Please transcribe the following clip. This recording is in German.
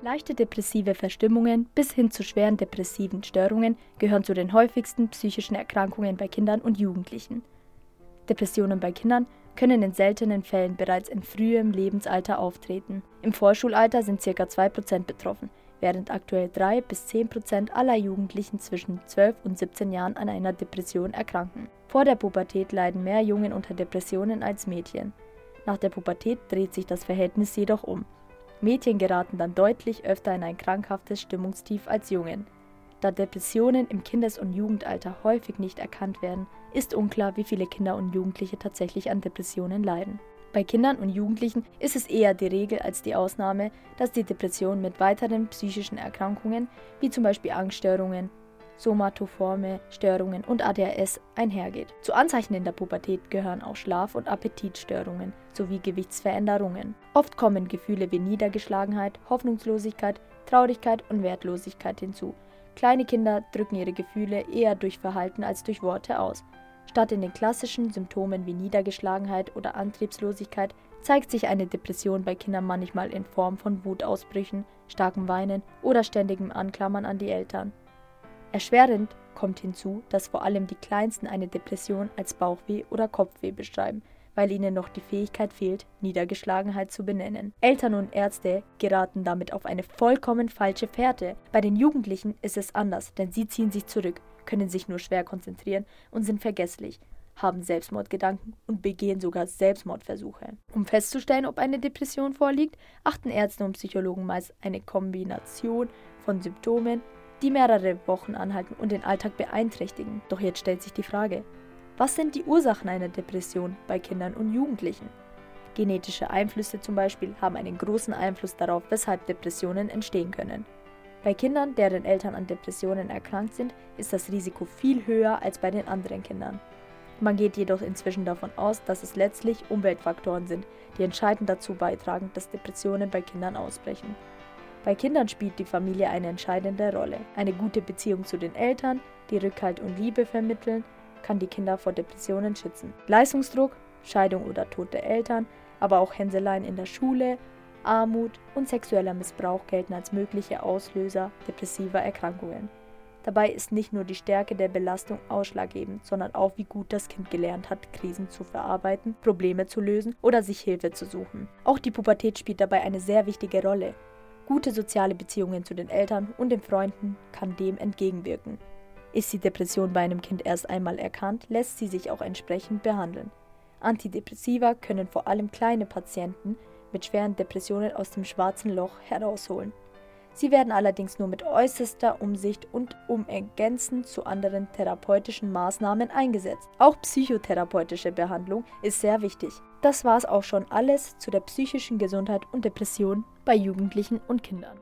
Leichte depressive Verstimmungen bis hin zu schweren depressiven Störungen gehören zu den häufigsten psychischen Erkrankungen bei Kindern und Jugendlichen. Depressionen bei Kindern können in seltenen Fällen bereits in frühem Lebensalter auftreten. Im Vorschulalter sind ca. 2% betroffen, während aktuell 3 bis 10% aller Jugendlichen zwischen 12 und 17 Jahren an einer Depression erkranken. Vor der Pubertät leiden mehr Jungen unter Depressionen als Mädchen. Nach der Pubertät dreht sich das Verhältnis jedoch um. Mädchen geraten dann deutlich öfter in ein krankhaftes Stimmungstief als Jungen. Da Depressionen im Kindes- und Jugendalter häufig nicht erkannt werden, ist unklar, wie viele Kinder und Jugendliche tatsächlich an Depressionen leiden. Bei Kindern und Jugendlichen ist es eher die Regel als die Ausnahme, dass die Depression mit weiteren psychischen Erkrankungen wie zum Beispiel Angststörungen, somatoforme Störungen und ADHS einhergeht. Zu Anzeichen in der Pubertät gehören auch Schlaf- und Appetitstörungen sowie Gewichtsveränderungen. Oft kommen Gefühle wie Niedergeschlagenheit, Hoffnungslosigkeit, Traurigkeit und Wertlosigkeit hinzu. Kleine Kinder drücken ihre Gefühle eher durch Verhalten als durch Worte aus. Statt in den klassischen Symptomen wie Niedergeschlagenheit oder Antriebslosigkeit zeigt sich eine Depression bei Kindern manchmal in Form von Wutausbrüchen, starkem Weinen oder ständigem Anklammern an die Eltern. Erschwerend kommt hinzu, dass vor allem die Kleinsten eine Depression als Bauchweh oder Kopfweh beschreiben, weil ihnen noch die Fähigkeit fehlt, Niedergeschlagenheit zu benennen. Eltern und Ärzte geraten damit auf eine vollkommen falsche Fährte. Bei den Jugendlichen ist es anders, denn sie ziehen sich zurück, können sich nur schwer konzentrieren und sind vergesslich, haben Selbstmordgedanken und begehen sogar Selbstmordversuche. Um festzustellen, ob eine Depression vorliegt, achten Ärzte und Psychologen meist eine Kombination von Symptomen, die mehrere Wochen anhalten und den Alltag beeinträchtigen. Doch jetzt stellt sich die Frage, was sind die Ursachen einer Depression bei Kindern und Jugendlichen? Genetische Einflüsse zum Beispiel haben einen großen Einfluss darauf, weshalb Depressionen entstehen können. Bei Kindern, deren Eltern an Depressionen erkrankt sind, ist das Risiko viel höher als bei den anderen Kindern. Man geht jedoch inzwischen davon aus, dass es letztlich Umweltfaktoren sind, die entscheidend dazu beitragen, dass Depressionen bei Kindern ausbrechen. Bei Kindern spielt die Familie eine entscheidende Rolle. Eine gute Beziehung zu den Eltern, die Rückhalt und Liebe vermitteln, kann die Kinder vor Depressionen schützen. Leistungsdruck, Scheidung oder Tod der Eltern, aber auch Hänseleien in der Schule, Armut und sexueller Missbrauch gelten als mögliche Auslöser depressiver Erkrankungen. Dabei ist nicht nur die Stärke der Belastung ausschlaggebend, sondern auch wie gut das Kind gelernt hat, Krisen zu verarbeiten, Probleme zu lösen oder sich Hilfe zu suchen. Auch die Pubertät spielt dabei eine sehr wichtige Rolle. Gute soziale Beziehungen zu den Eltern und den Freunden kann dem entgegenwirken. Ist die Depression bei einem Kind erst einmal erkannt, lässt sie sich auch entsprechend behandeln. Antidepressiva können vor allem kleine Patienten mit schweren Depressionen aus dem schwarzen Loch herausholen. Sie werden allerdings nur mit äußerster Umsicht und um ergänzend zu anderen therapeutischen Maßnahmen eingesetzt. Auch psychotherapeutische Behandlung ist sehr wichtig. Das war es auch schon alles zu der psychischen Gesundheit und Depression bei Jugendlichen und Kindern.